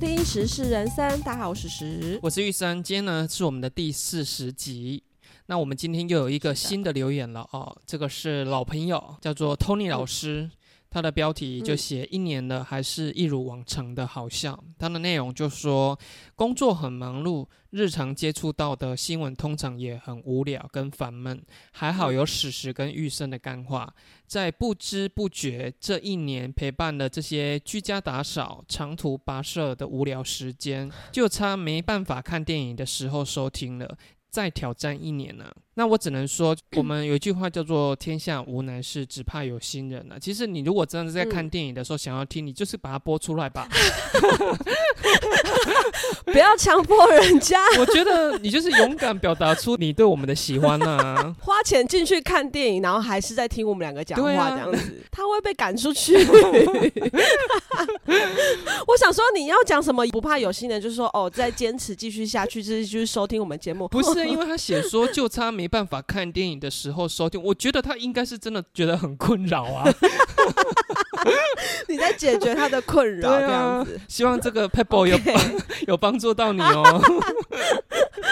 听《时事人生》，大家好，我是时。我是玉生，今天呢是我们的第四十集。那我们今天又有一个新的留言了哦，这个是老朋友，叫做 Tony 老师，他的标题就写一年了，还是一如往常的好笑。它的内容就说工作很忙碌，日常接触到的新闻通常也很无聊跟烦闷，还好有史实跟玉生的干话。在不知不觉这一年陪伴了这些居家打扫、长途跋涉的无聊时间，就差没办法看电影的时候收听了。再挑战一年呢、那我只能说，我们有一句话叫做“天下无难事，只怕有心人”啊。其实你如果真的在看电影的时候想要听，你就是把它播出来吧。不要强迫人家我觉得你就是勇敢表达出你对我们的喜欢啊。花钱进去看电影，然后还是在听我们两个讲话这样子，他会被赶出去。我想说，你要讲什么不怕有心人，就是说哦，再坚持继续下去，就是就是收听我们节目。不是因为他写说就差没办法看电影的时候收听，我觉得他应该是真的觉得很困扰啊。你在解决他的困扰，对这样啊。，希望这个 Pebble 有帮 有帮助到你哦。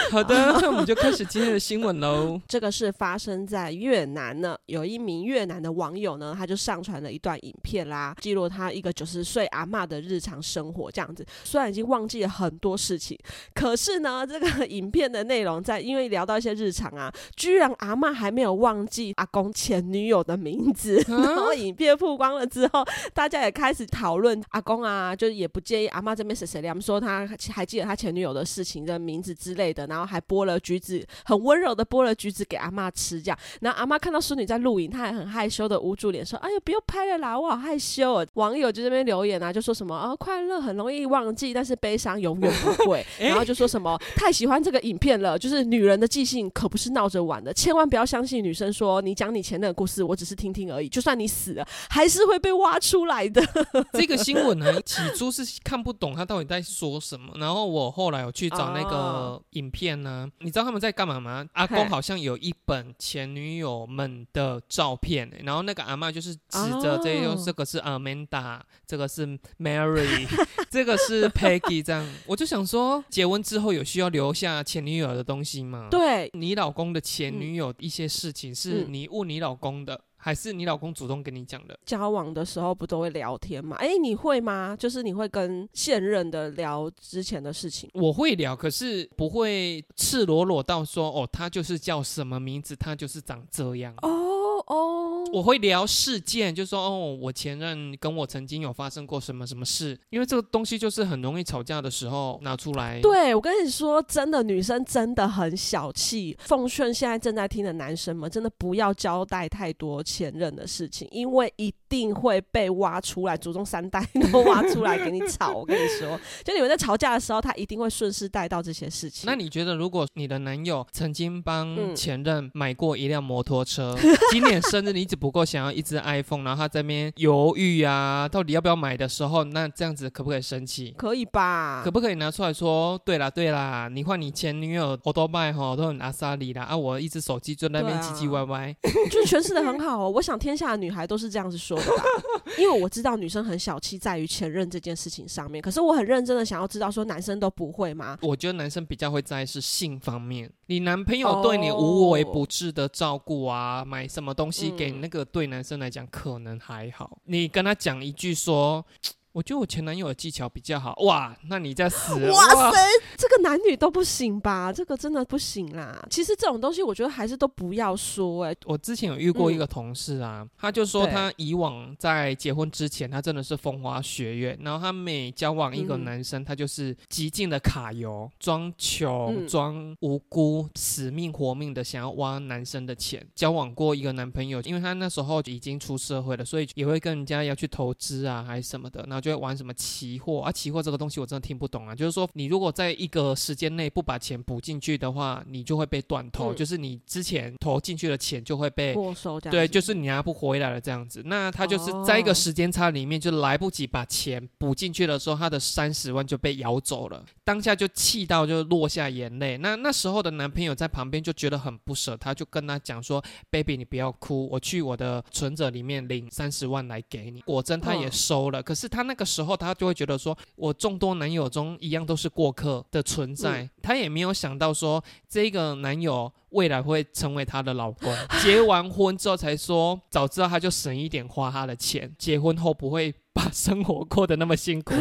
好的，那我们就开始今天的新闻喽。这个是发生在越南呢，有一名越南的网友呢，他就上传了一段影片啦，记录他一个九十岁阿嬷的日常生活这样子。虽然已经忘记了很多事情，可是呢，这个 影片的内容在因为聊到一些日常啊，居然阿嬷还没有忘记阿公前女友的名字。然后影片曝光了之后，大家也开始讨论阿公啊，就是也不介意阿嬷这边谁谁凉，说他还记得他前女友的事情的名字之类的，然后还剥了橘子，很温柔的剥了橘子给阿妈吃，这样。然后阿妈看到孙女在录影，她还很害羞的捂住脸说：“哎呀，不要拍了啦，我好害羞哦。”网友就这边留言啊，就说什么啊，快乐很容易忘记，但是悲伤永远不会。然后就说什么太喜欢这个影片了，就是女人的记性可不是闹着玩的，千万不要相信女生说你讲你前任的故事，我只是听听而已，就算你死了，还是会被挖出来的。这个新闻呢，起初是看不懂他到底在说什么，然后我后来有去 找那个哦影片呢，你知道他们在干嘛吗？阿公好像有一本前女友们的照片，然后那个阿妈就是指着这一哦。这个是 Amanda，这个是 Mary，这个是 Peggy，这样。我就想说，结婚之后有需要留下前女友的东西吗？，对，你老公的前女友一些事情是嗯。你问你老公的，还是你老公主动跟你讲的？交往的时候不都会聊天吗？哎，你会吗？就是你会跟现任的聊之前的事情。我会聊，可是不会赤裸裸到说哦，他就是叫什么名字，他就是长这样。哦哦，我会聊事件，就说哦，我前任跟我曾经有发生过什么什么事，因为这个东西就是很容易吵架的时候拿出来。对，我跟你说，真的，女生真的很小气。奉劝现在正在听的男生们，真的不要交代太多前任的事情，因为一定会被挖出来，祖宗三代都挖出来给你吵。我跟你说，就你们在吵架的时候，他一定会顺势带到这些事情。那你觉得，如果你的男友曾经帮嗯前任买过一辆摩托车，今年生日你只不过想要一只 iPhone，然后他这边犹豫啊，到底要不要买的时候，那这样子可不可以生气？可以吧？可不可以拿出来说？对啦，对啦，你换你前女友欧多拜哈都很阿萨里啦，啊，我一只手机就在那边唧唧歪歪。就诠释的很好哦。我想天下的女孩都是这样子说的吧，因为我知道女生很小气在于前任这件事情上面，可是我很认真的想要知道说男生都不会吗？我觉得男生比较会在意是性方面，你男朋友对你无微不至的照顾啊，买什么东西给那个对男生来讲可能还好。你跟他讲一句说。我觉得我前男友的技巧比较好，哇，那你在死了 哇塞，这个男女都不行吧？这个真的不行啦。其实这种东西，我觉得还是都不要说、哎，我之前有遇过一个同事啊，他就说他以往在结婚之前，他真的是风花雪月，然后他每交往一个嗯男生，他就是极尽的卡油，装穷、嗯装无辜，死命活命的想要挖男生的钱。交往过一个男朋友，因为他那时候已经出社会了，所以也会跟人家要去投资啊，还是什么的，然后就会玩什么期货啊，期货这个东西我真的听不懂啊，就是说你如果在一个时间内不把钱补进去的话，你就会被断头，嗯就是你之前投进去的钱就会被没收这样。对，就是你拿不回来了这样子。那他就是在一个哦时间差里面，就来不及把钱补进去的时候，他的三十万就被咬走了。当下就气到就落下眼泪。那那时候的男朋友在旁边就觉得很不舍，他就跟他讲说：“baby，你不要哭，我去我的存折里面领三十万来给你。”果真他也嗯收了，可是他那个时候他就会觉得说，我众多男友中一样都是过客的存在，嗯他也没有想到说这个男友未来会成为她的老公。结完婚之后才说，早知道他就省一点花他的钱，结婚后不会把生活过得那么辛苦。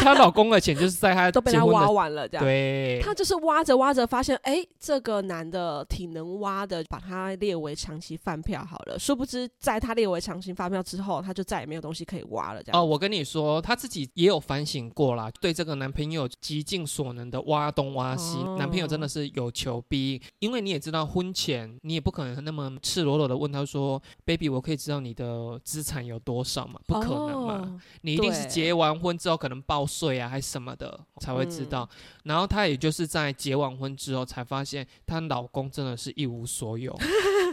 她老公的钱就是在她都被他结婚的挖完了，这样。对，她就是挖着挖着，发现哎、这个男的挺能挖的，把他列为长期饭票好了。殊不知，在他列为长期饭票之后，他就再也没有东西可以挖了。这样哦，我跟你说，她自己也有反省过啦，对这个男朋友极尽所能的挖东挖西，哦男朋友真的是有求必应。因为你也知道，婚前你也不可能那么赤裸裸的问他说：“baby，我可以知道你的资产有多少吗？”不可能嘛，哦你一定是结完婚之后可能报税啊，还是什么的才会知嗯。道。然后她也就是在结完婚之后才发现，她老公真的是一无所有，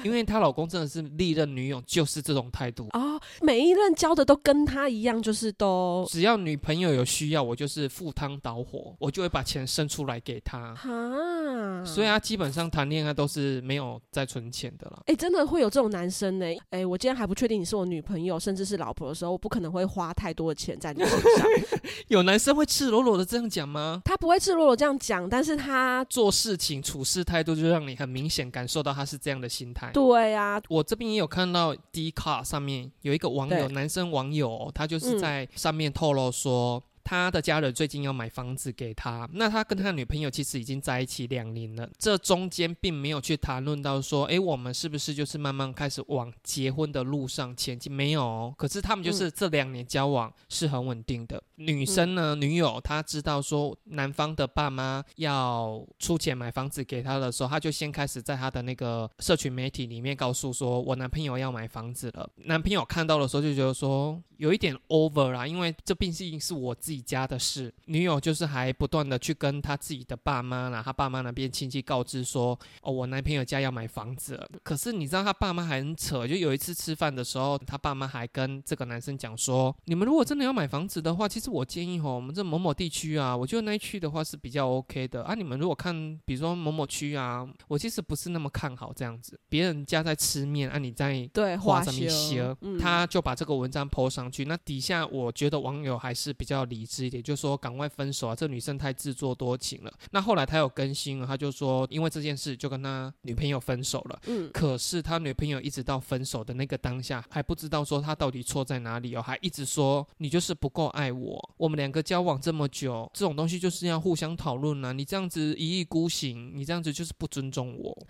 因为她老公真的是历任女友就是这种态度。哦，每一任交的都跟她一样，就是都只要女朋友有需要，我就是赴汤蹈火，我就会把钱生出来给她。哈，所以他基本上谈恋爱都是没有在存钱的啦。哎、真的会有这种男生呢、哎、我今天还不确定你是我女朋友，甚至是老婆的时候，我不可能会花太多的钱在你身上。有男生会赤裸裸的这样讲吗？他不会赤裸裸这样讲，但是他做事情处事态度就让你很明显感受到他是这样的心态。对啊，我这边也有看到 D 卡上面有一个网友，男生网友哦、他就是嗯。在上面透露说。他的家人最近要买房子给他，那他跟他女朋友其实已经在一起两年了，这中间并没有去谈论到说，诶，我们是不是就是慢慢开始往结婚的路上前进？没有哦，可是他们就是这两年交往是很稳定的。女生呢，女友她知道说男方的爸妈要出钱买房子给她的时候，她就先开始在她的那个社群媒体里面告诉说，我男朋友要买房子了。男朋友看到的时候就觉得说有一点 over 啦，因为这毕竟是我自己家的事。女友就是还不断的去跟她自己的爸妈啦，她爸妈那边亲戚告知说，哦，我男朋友家要买房子了。可是你知道他爸妈还很扯，就有一次吃饭的时候，他爸妈还跟这个男生讲说，你们如果真的要买房子的话，其实我建议吼，我们这某某地区啊，我觉得那一区的话是比较 OK 的啊。你们如果看，比如说某某区啊，我其实不是那么看好这样子，别人家在吃面啊，你在对花画上面修写，嗯他就把这个文章 PO 上去。那底下我觉得网友还是比较理智一点，就说赶快分手啊，这女生太自作多情了。那后来他有更新了，他就说因为这件事就跟他女朋友分手了。嗯，可是他女朋友一直到分手的那个当下，还不知道说他到底错在哪里哦，还一直说你就是不够爱我。我们两个交往这么久，这种东西就是要互相讨论啊。你这样子一意孤行，你这样子就是不尊重我。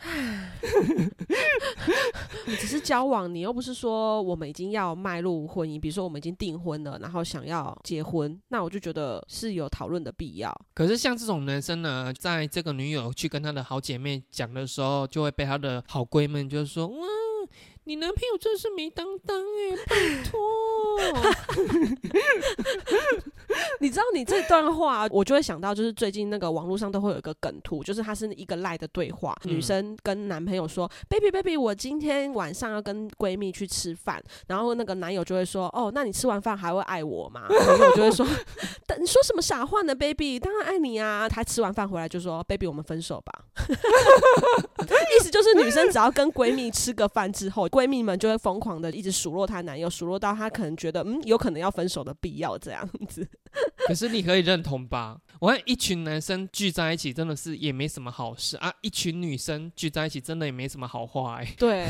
你 只是交往，你又不是说我们已经要迈入婚姻，比如说我们已经订婚了，然后想要结婚，那我就觉得是有讨论的必要。可是像这种男生呢，在这个女友去跟他的好姐妹讲的时候，就会被他的好闺蜜就是说，嗯，你男朋友真是没担当哎，拜托。你知道你这段话，我就会想到，就是最近那个网络上都会有一个梗图，就是它是一个赖的对话，嗯女生跟男朋友说：“baby baby，我今天晚上要跟闺蜜去吃饭。”然后那个男友就会说：“哦，那你吃完饭还会爱我吗？” 然后我就会说：“但你说什么傻话呢，baby？当然爱你啊！”他吃完饭回来就说：“baby，我们分手吧。” 意思就是女生只要跟闺蜜吃个饭之后，闺蜜们就会疯狂的一直数落她男友，数落到她可能觉得嗯有可能要分手的必要这样子。可是你可以认同吧？我看一群男生聚在一起，真的是也没什么好事啊；一群女生聚在一起，真的也没什么好话哎、对，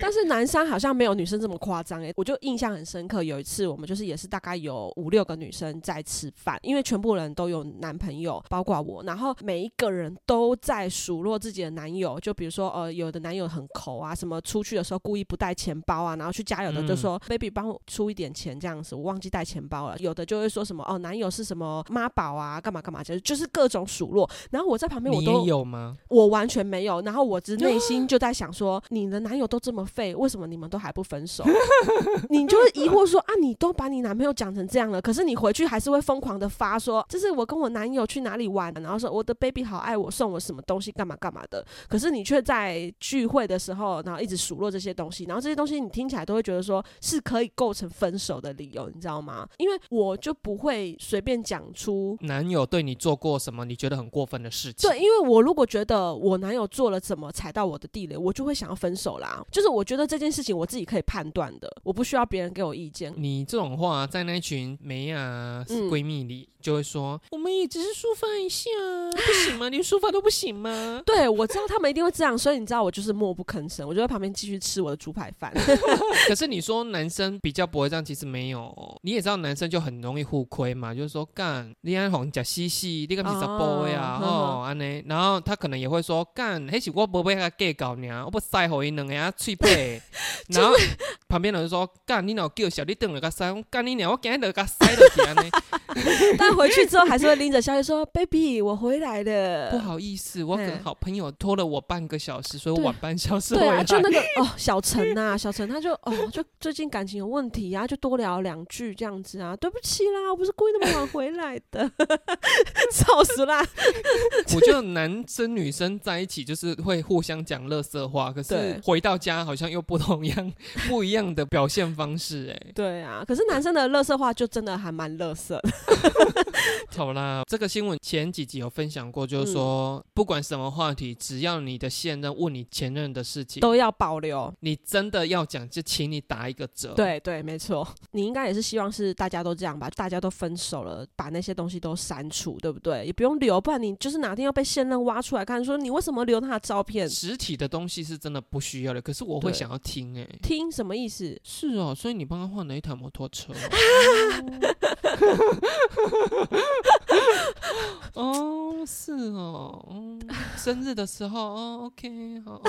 但是男生好像没有女生这么夸张哎，我就印象很深刻。有一次我们就是也是大概有五六个女生在吃饭，因为全部人都有男朋友，包括我，然后每一个人都在数落自己的男友，就比如说呃，有的男友很抠啊，什么出去的时候故意不带钱包啊，然后去加油的就说、baby 帮我出一点钱这样子，我忘记带钱包了。有的就会说什么哦，男友是什么妈宝啊，干嘛干嘛，就是就是各种数落。然后我在旁边我都有吗？我完全没有，然后我只 内心就在想说，你的男友都这么废，为什么你们都还不分手？你就会疑惑说啊，你都把你男朋友讲成这样了，可是你回去还是会疯狂的发说，这是我跟我男友去哪里玩，然后说我的 baby 好爱我，送我什么东西，干嘛干嘛的。可是你却在聚会的时候，然后一直数落这些东西，然后这些东西你听起来都会觉得说是可以构成分手的理由，你知道吗？因为我就不会随便讲出男友对你做过什么你觉得很过分的事情。对，因为我如果觉得我男友做了怎么踩到我的地雷，我就会想要分手啦。就是我觉得这件事情我自己可以判断的，我不需要别人给我意见。你这种话在那群梅啊嗯闺蜜里就会说，我们也只是抒发一下，不行吗？连抒发都不行吗？对，我知道他们一定会这样，所以你知道我就是默不吭声，我就在旁边继续吃我的猪排饭。可是你说男生比较不会这样，其实没有。你也知道男生就很容易互亏嘛，就是说干你爱红假西西，你敢是十波呀，哦吼安尼，然后他可能也会说干，迄是我无被他计较呢，我不塞互伊两个啊脆皮，然后旁边人就说干你哪有叫小，弟等了个塞，我干你娘，我今日就给他塞落去安尼，但回去之后还是会拎着消息说：“baby，我回来了。”不好意思，我跟嘿好朋友拖了我半个小时，所以我晚半小时回来。对啊，就那个哦，小陈呐、小陈他就哦，就最近感情有问题啊，就多聊两句这样子啊，对不起啦，我不是故意那么晚回来的，笑死啦！我觉得男生女生在一起就是会互相讲乐色话，可是回到家好像又不同样不一样的表现方式、哎，对啊，可是男生的乐色话就真的还蛮乐色的，好啦，这个新闻前几集有分享过，就是说、不管什么话题，只要你的现任问你前任的事情，都要保留。你真的要讲，就请你打一个折。，对对，没错，你应该也是希望是大家都这样吧，大家都分手了，把那些东西都删除，对不对？也不用留，不然你就是哪天要被现任挖出来看，说你为什么留他的照片？实体的东西是真的不需要的，可是我会想要听、哎。听什么意思？是哦，所以你帮他换了一台摩托车哦。哦，是哦，嗯，生日的时候哦，OK，好，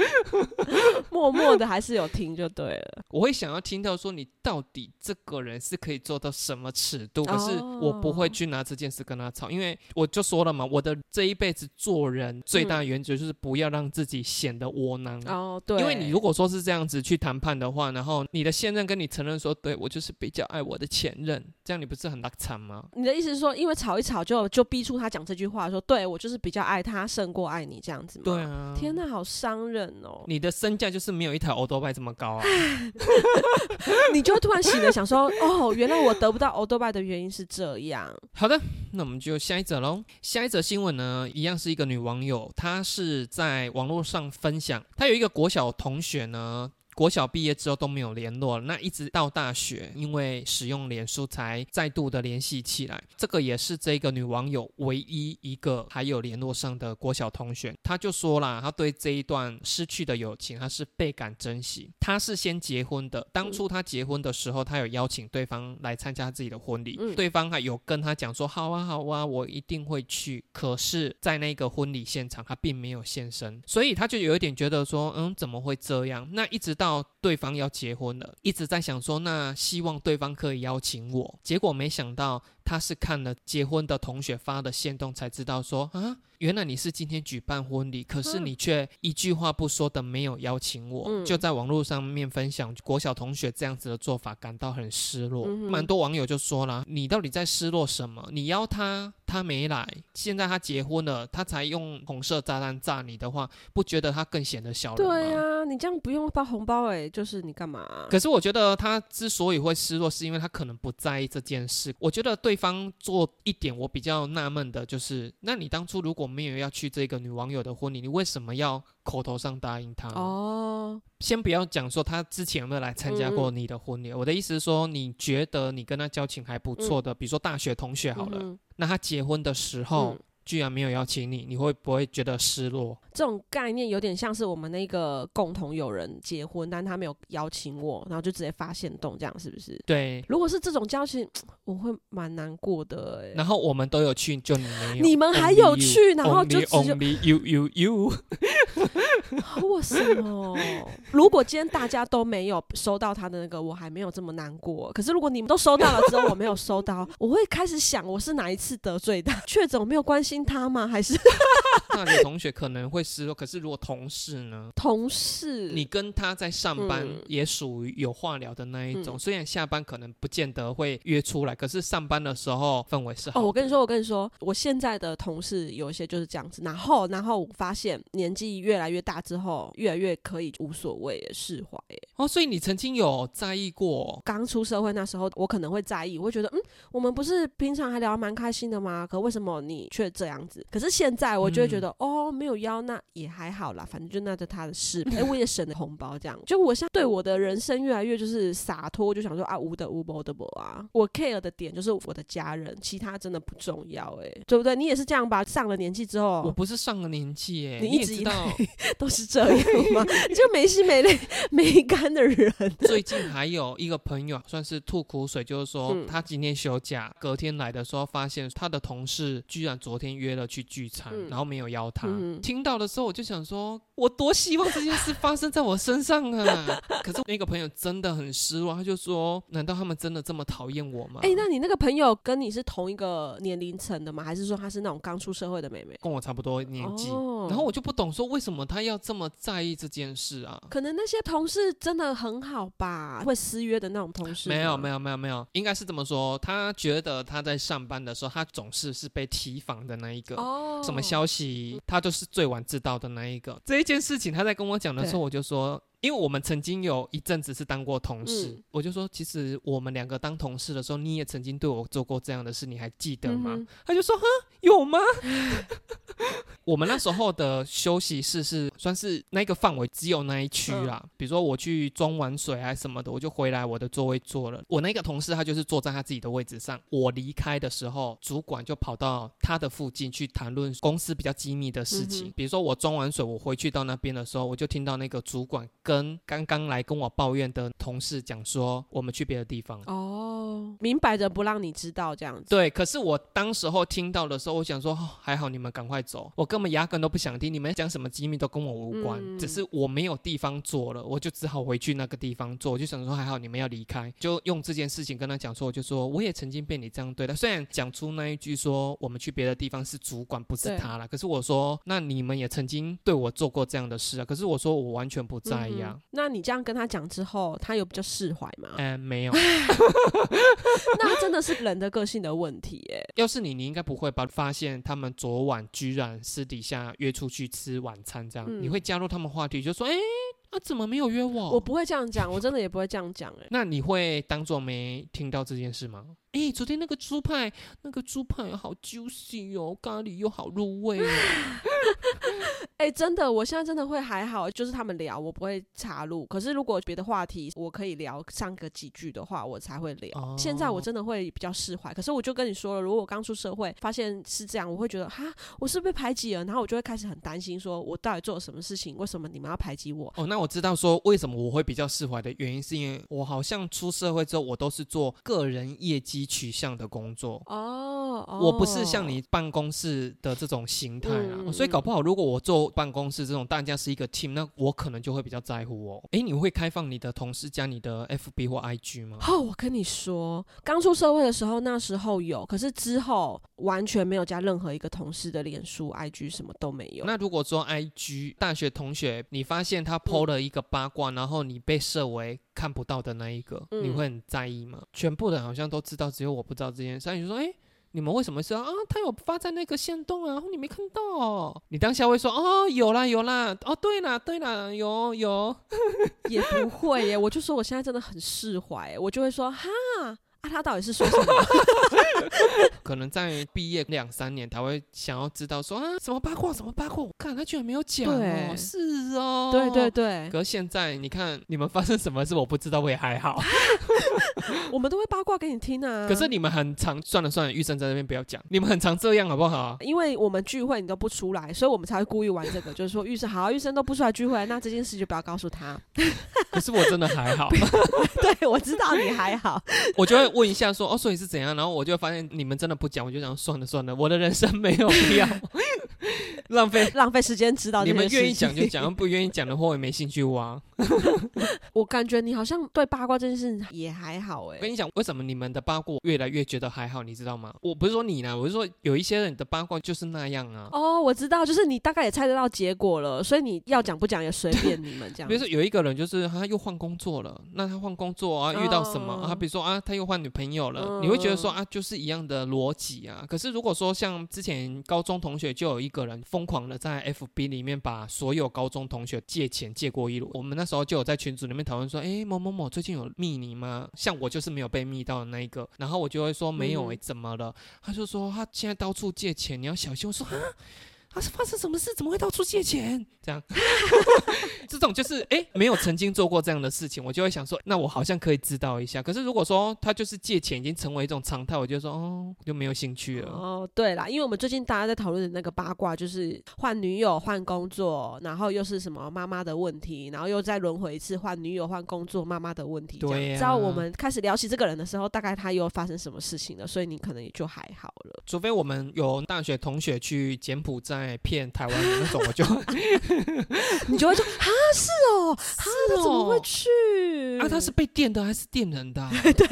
默默的还是有听就对了。我会想要听到说你到底这个人是可以做到什么尺度，可是我不会哦去拿这件事跟他吵，因为我就说了嘛，我的这一辈子做人最大的原则就是不要让自己显得窝囊。哦，对，因为你如果说是这样子去谈判的话，然后你的现任跟你承认说，对我就是比较爱我的前任，这样你不是很拉惨吗？你的意思是说，因为吵一吵就就逼出他讲这句话，说对我就是比较爱他胜过爱你这样子吗？对。啊，天哪，好伤人哦！你的身价就是没有一台欧多拜这么高啊！你就突然醒了，想说，哦，原来我得不到欧多拜的原因是这样。好的，那我们就下一则喽。下一则新闻呢，一样是一个女网友，她是在网络上分享，她有一个国小同学呢。国小毕业之后都没有联络，那一直到大学，因为使用脸书才再度的联系起来。这个也是这个女网友唯一一个还有联络上的国小同学。她就说啦，她对这一段失去的友情，她是倍感珍惜。她是先结婚的，当初她结婚的时候，她有邀请对方来参加自己的婚礼，嗯对方还有跟她讲说，好啊好啊，我一定会去。可是，在那个婚礼现场，她并没有现身，所以她就有一点觉得说，嗯，怎么会这样？那一直到对方要结婚了，一直在想说，那希望对方可以邀请我。结果没想到，她是看了结婚的同学发的线动才知道说，啊，原来你是今天举办婚礼，可是嗯你却一句话不说的没有邀请我，嗯就在网络上面分享国小同学这样子的做法，感到很失落。嗯蛮多网友就说了，你到底在失落什么？你邀他，他没来，现在他结婚了，他才用红色炸弹炸你的话，不觉得他更显得小人吗？对啊，你这样不用发红包哎、就是你干嘛、可是我觉得他之所以会失落，是因为他可能不在意这件事。我觉得对方做一点我比较纳闷的就是，那你当初如果没有要去这个女网友的婚礼，你为什么要口头上答应她？哦，先不要讲说她之前有没有来参加过你的婚礼，我的意思是说，你觉得你跟她交情还不错的，比如说大学同学好了，嗯那她结婚的时候、嗯居然没有邀请你，你会不会觉得失落？这种概念有点像是我们那个共同有人结婚，但他没有邀请我，然后就直接发现动，这样是不是？对，如果是这种交情，我会蛮难过的哎、然后我们都有去，就你没有，你们还有去然后就有 only you you you，为什么？如果今天大家都没有收到他的那个，我还没有这么难过。可是如果你们都收到了之后，我没有收到，我会开始想，我是哪一次得罪他？确诊我没有关心他吗？还是 大学同学可能会失落，可是如果同事呢？同事，你跟他在上班嗯也属于有话聊的那一种，嗯虽然下班可能不见得会约出来，可是上班的时候氛围是好哦，我跟你说，我跟你说，我现在的同事有一些就是这样子，然后，然后我发现年纪越来越大之后，越来越可以无所谓耶释怀耶。哦，所以你曾经有在意过刚出社会那时候，我可能会在意，我会觉得，嗯，我们不是平常还聊得蛮开心的吗？可为什么你却这样子？可是现在我就会觉得，哦，没有邀那也还好啦，反正就那就他的事。哎、我也省了红包，这样。就我现在对我的人生越来越就是洒脱，就想说啊，无的无，无的无啊。我 care 的点就是我的家人，其他真的不重要，哎，对不对？你也是这样吧？上了年纪之后，我不是上了年纪耶，你你一直以来也知道，都是这样吗？就没心没泪没肝的人。最近还有一个朋友算是吐苦水，就是说嗯他今天休假，隔天来的时候发现他的同事居然昨天约了去聚餐，嗯然后没有邀他。嗯听到的时候我就想说，我多希望这件事发生在我身上啊！可是那个朋友真的很失望，他就说：难道他们真的这么讨厌我吗？哎、那你那个朋友跟你是同一个年龄层的吗？还是说她是那种刚出社会的妹妹？跟我差不多年纪。哦然后我就不懂说为什么他要这么在意这件事啊？可能那些同事真的很好吧，会私约的那种同事。没有没，有没有没有，应该是这么说。他觉得他在上班的时候，他总是是被提防的那一个。哦，什么消息，他就是最晚知道的那一个。这一件事情，他在跟我讲的时候，我就说，因为我们曾经有一阵子是当过同事，嗯我就说，其实我们两个当同事的时候，你也曾经对我做过这样的事，你还记得吗？嗯他就说，哈，有吗？我们那时候的休息室是算是那个范围只有那一区啦，嗯比如说我去装完水啊什么的，我就回来我的座位坐了。我那个同事他就是坐在他自己的位置上，我离开的时候，主管就跑到他的附近去谈论公司比较机密的事情，嗯比如说我装完水，我回去到那边的时候，我就听到那个主管跟刚刚来跟我抱怨的同事讲说，我们去别的地方。哦，明摆着不让你知道这样子。对，可是我当时候听到的时候，我想说，哦、还好你们赶快走，我根本压根都不想听，你们讲什么机密都跟我无关，嗯只是我没有地方做了，我就只好回去那个地方做。我就想说，还好你们要离开，就用这件事情跟他讲说，我就说我也曾经被你这样对待，虽然讲出那一句说我们去别的地方是主管不是他了，可是我说那你们也曾经对我做过这样的事啊，可是我说我完全不在意哼。那你这样跟他讲之后，他有比较释怀吗？嗯，没有。那真的是人的个性的问题，哎，要是你，你应该不会吧？发现他们昨晚居然私底下约出去吃晚餐，这样、嗯你会加入他们话题，就说：“哎、啊，怎么没有约我？”我不会这样讲，我真的也不会这样讲，哎。那你会当做没听到这件事吗？哎、昨天那个猪排，那个猪排好 juicy 哦，咖喱又好入味哦。哎、真的，我现在真的会还好，就是他们聊，我不会插入。可是如果别的话题我可以聊上个几句的话，我才会聊。哦现在我真的会比较释怀。可是我就跟你说了，如果我刚出社会发现是这样，我会觉得哈，我是被排挤了？然后我就会开始很担心，说我到底做了什么事情？为什么你们要排挤我？哦，那我知道说为什么我会比较释怀的原因，是因为我好像出社会之后，我都是做个人业绩取向的工作。哦，哦我不是像你办公室的这种形态啊，所以搞不好如果我做办公室这种大家是一个 team，那我可能就会比较在乎哦。诶，你会开放你的同事加你的 FB 或 IG 吗？哦，我跟你说，刚出社会的时候，那时候有，可是之后完全没有加任何一个同事的脸书、IG 什么都没有。那如果说 IG 大学同学，你发现他 PO 了一个八卦，然后你被设为看不到的那一个，嗯你会很在意吗？全部人好像都知道，只有我不知道这件事。那你就说，诶，你们为什么说啊？他有发在那个线动啊，然后你没看到、哦。你当下会说，哦，有啦有啦，哦，对啦对啦，有有。也不会耶，我就说我现在真的很释怀，我就会说哈啊，他到底是说什么？可能在毕业两三年，他会想要知道说啊，什么八卦，什么八卦，我看他居然没有讲哦，是哦，对对。对，可是现在你看，你们发生什么事我不知道，我也还好。我们都会八卦给你听啊。可是你们很常，算了算了，玉生在那边不要讲，你们很常这样好不好？因为我们聚会你都不出来，所以我们才会故意玩这个，就是说玉生好，玉生都不出来聚会，那这件事就不要告诉他。可是我真的还好，对，我知道你还好，我就会问一下说，哦，所以是怎样？然后我就发现你们真的不讲，我就想算了算了，我的人生没有必要。浪费。浪费时间知道你们愿意讲就讲，不愿意讲的话我也没兴趣挖。我感觉你好像对八卦这件事也还好哎、我跟你讲，为什么你们的八卦越来越觉得还好，你知道吗？我不是说你呢，我是说有一些人的八卦就是那样啊。哦，我知道，就是你大概也猜得到结果了，所以你要讲不讲也随便你们这样 比如。说有一个人就是他又换工作了，那他换工作啊遇到什么、嗯啊？比如说啊他又换女朋友了，嗯你会觉得说啊就是一样的逻辑啊。可是如果说像之前高中同学就有一个人疯狂的在 FB 里面把所有高中同学借钱借过一轮，我们那时候就有在群组里面讨论说，诶，某某某最近有密你吗？像我就是没有被密到的那一个，然后我就会说没有诶，嗯怎么了？他就说他现在到处借钱，你要小心。我说啊。他是发生什么事？怎么会到处借钱？这样，这种就是哎、诶没有曾经做过这样的事情，我就会想说，那我好像可以知道一下。可是如果说他就是借钱已经成为一种常态，我就说哦，就没有兴趣了。哦，对啦，因为我们最近大家在讨论的那个八卦，就是换女友、换工作，然后又是什么妈妈的问题，然后又再轮回一次换女友、换工作、妈妈的问题。对呀知道我们开始聊起这个人的时候，大概他又发生什么事情了，所以你可能也就还好了。除非我们有大学同学去柬埔寨骗台湾人那种，我就 你就会说啊，是哦，啊，他怎么会去？啊，他是被电的还是电人的啊、对，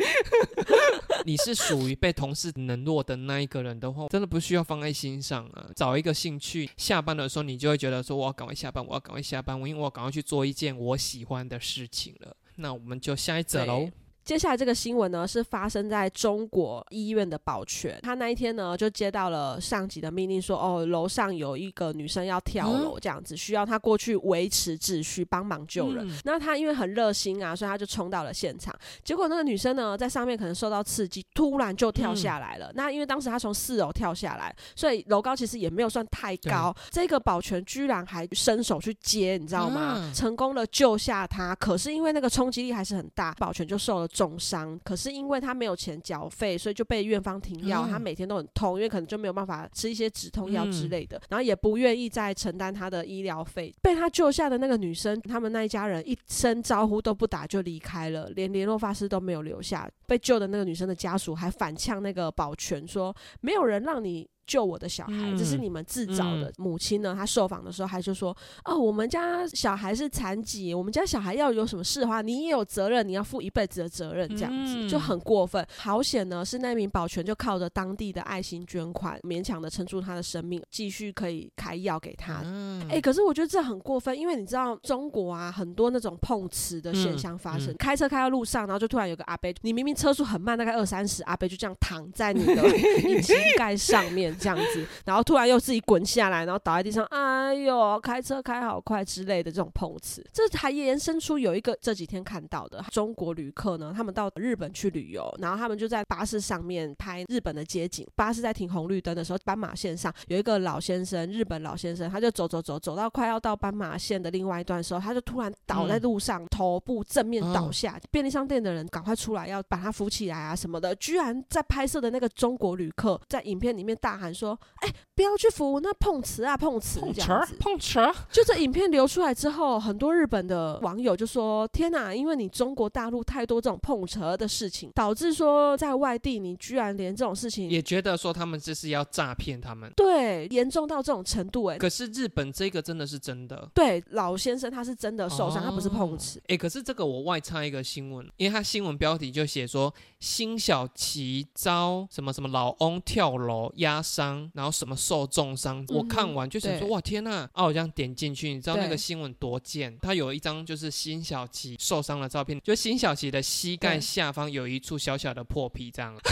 你是属于被同事冷落的那一个人的话，真的不需要放在心上啊。找一个兴趣，下班的时候你就会觉得说，我要赶快下班，我要赶快下班，我因为我要赶快去做一件我喜欢的事情了。那我们就下一则喽对。接下来这个新闻呢，是发生在中国医院的保全。他那一天呢，就接到了上级的命令说，哦，楼上有一个女生要跳楼，这样子需要他过去维持秩序，帮忙救人。嗯那他因为很热心啊，所以他就冲到了现场。结果那个女生呢，在上面可能受到刺激，突然就跳下来了。那因为当时她从四楼跳下来，所以楼高其实也没有算太高。这个保全居然还伸手去接，你知道吗？啊成功的救下她。可是因为那个冲击力还是很大，保全就受了重伤。可是因为他没有钱缴费，所以就被院方停药。啊他每天都很痛，因为可能就没有办法吃一些止痛药之嗯类的，然后也不愿意再承担他的医疗费。被他救下的那个女生，他们那一家人一声招呼都不打就离开了，连联络发师都没有留下。被救的那个女生的家属还反呛那个保全说：“没有人让你。”救我的小孩，嗯这是你们自找的。母亲呢，她受访的时候，还就说：“哦，我们家小孩是残疾，我们家小孩要有什么事的话，你也有责任，你要负一辈子的责任，这样子、嗯就很过分。好险呢，是那名保全就靠着当地的爱心捐款，勉强的撑住他的生命，继续可以开药给他。啊哎、可是我觉得这很过分，因为你知道中国啊，很多那种碰瓷的现象发生。嗯嗯开车开到路上，然后就突然有个阿伯，你明明车速很慢，大概二三十，阿伯就这样躺在你的 引擎盖上面这样子，然后突然又自己滚下来，然后倒在地上，哎呦，开车开好快之类的这种碰瓷，这还延伸出有一个这几天看到的中国旅客呢，他们到日本去旅游，然后他们就在巴士上面拍日本的街景，巴士在停红绿灯的时候，斑马线上有一个老先生，日本老先生，他就走走走走到快要到斑马线的另外一段的时候，他就突然倒在路上，头部正面倒下，便利商店的人赶快出来要把他扶起来啊什么的，居然在拍摄的那个中国旅客在影片里面大喊说：“哎、不要去扶那碰瓷啊碰瓷碰瓷儿这样子。”碰瓷，就这影片流出来之后，很多日本的网友就说：“天哪，因为你中国大陆太多这种碰瓷的事情，导致说在外地你居然连这种事情也觉得说他们这是要诈骗他们。对严重到这种程度、哎，可是日本这个真的是真的。对老先生他是真的受伤，他不是碰瓷。哎、可是这个我外插一个新闻，因为他新闻标题就写说辛晓琪遭什么什么老翁跳楼压伤，然后什么受重伤。我看完就想说，哇天呐！啊，我这样点进去，你知道那个新闻多贱？他有一张就是辛晓琪受伤的照片，就辛晓琪的膝盖下方有一处小小的破皮，这样。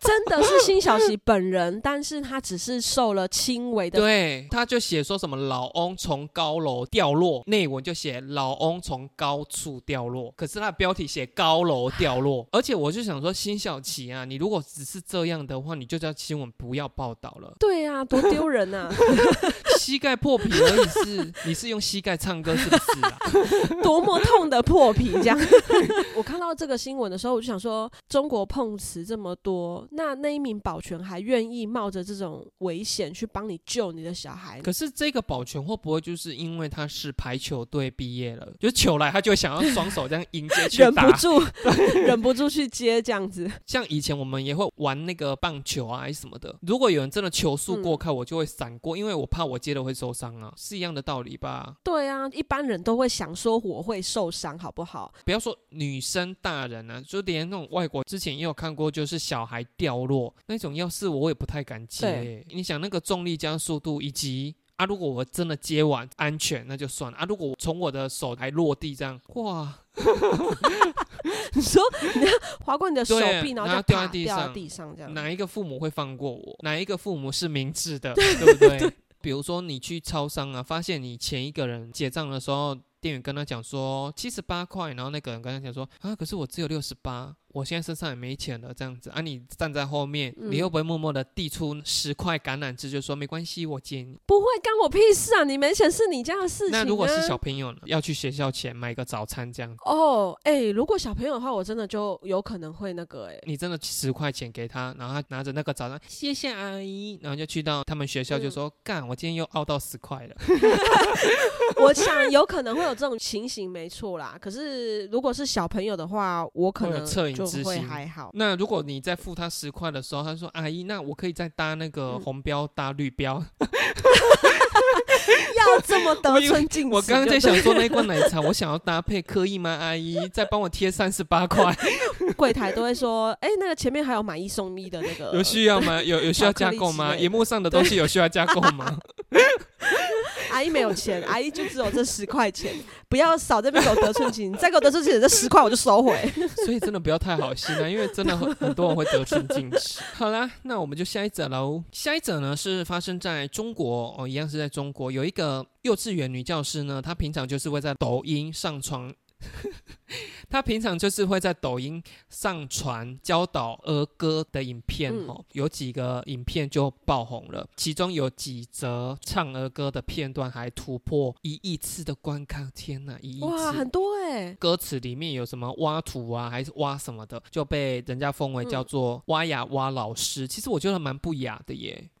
真的是辛晓琪本人，但是他只是受了轻微的。对，他就写说什么老翁从高楼掉落，内文就写老翁从高处掉落，可是他的标题写高楼掉落，而且我就想说辛晓琪啊，你如果只是这样的话，你就叫新闻不要报道了。对啊，多丢人啊！膝 膝盖破皮而已是，你是用膝盖唱歌是不是啊？多么痛的破皮这样。我看到这个新闻的时候，我就想说，中国碰瓷这么多，那那一名保全还愿意冒着这种危险去帮你救你的小孩，可是这个保全会不会就是因为他是排球队毕业了，就球来他就想要双手这样迎接去打，忍不住忍不住去接这样子。像以前我们也会玩那个棒球啊还是什么的，如果有人真的求速过快，我就会闪过，因为我怕我接了会受伤啊，是一样的道理吧？对啊，一般人都会想说我会受伤，好不好？不要说女生大人啊，就连那种外国之前也有看过，就是小孩掉落那种，要是我也不太敢接。你想那个重力加速度以及。啊，如果我真的接完安全，那就算了啊。如果我从我的手还落地这样，哇！你说你要划过你的手臂，然后掉在地上，地上这样，哪一个父母会放过我？哪一个父母是明智的？对不对？比如说你去超商啊，发现你前一个人结账的时候，店员跟他讲说七十八块，然后那个人跟他讲说啊，可是我只有六十八。我现在身上也没钱了，这样子啊，你站在后面，你会不会默默的递出十块橄榄枝，就说没关系，我借你？不会干我屁事啊！你没钱是你家的事情。那如果是小朋友呢？要去学校前买个早餐这样？哦，哎，如果小朋友的话，我真的就有可能会那个，哎，你真的十块钱给他，然后他拿着那个早餐，谢谢阿姨，然后就去到他们学校，就说干，我今天又熬到十块了。我想有可能会有这种情形，没错啦。可是如果是小朋友的话，我可能就。会还好。那如果你在付他十块的时候，他说：“阿姨，那我可以再搭那个红标搭绿标。”要这么得寸进尺？我刚刚在想说那一罐奶茶，我想要搭配，可以吗？阿姨，再帮我贴三十八块。柜台都会说：“哎，那个前面还有买一送一的那个，有需要吗？有有需要加购吗？荧幕上的东西有需要加购吗？” 阿姨没有钱，阿姨就只有这十块钱，不要少这边给我得寸进，再给我得寸进尺，这十块我就收回。所以真的不要太好心了，因为真的很很多人会得寸进尺。好啦，那我们就下一则喽。下一则呢是发生在中国哦，一样是在中国，有一个幼稚园女教师呢，她平常就是会在抖音上传。他平常就是会在抖音上传教导儿歌的影片哦，有几个影片就爆红了，其中有几则唱儿歌的片段还突破一亿次的观看，天哪，一亿哇，很多哎！歌词里面有什么挖土啊，还是挖什么的，就被人家封为叫做挖呀挖老师，其实我觉得蛮不雅的耶。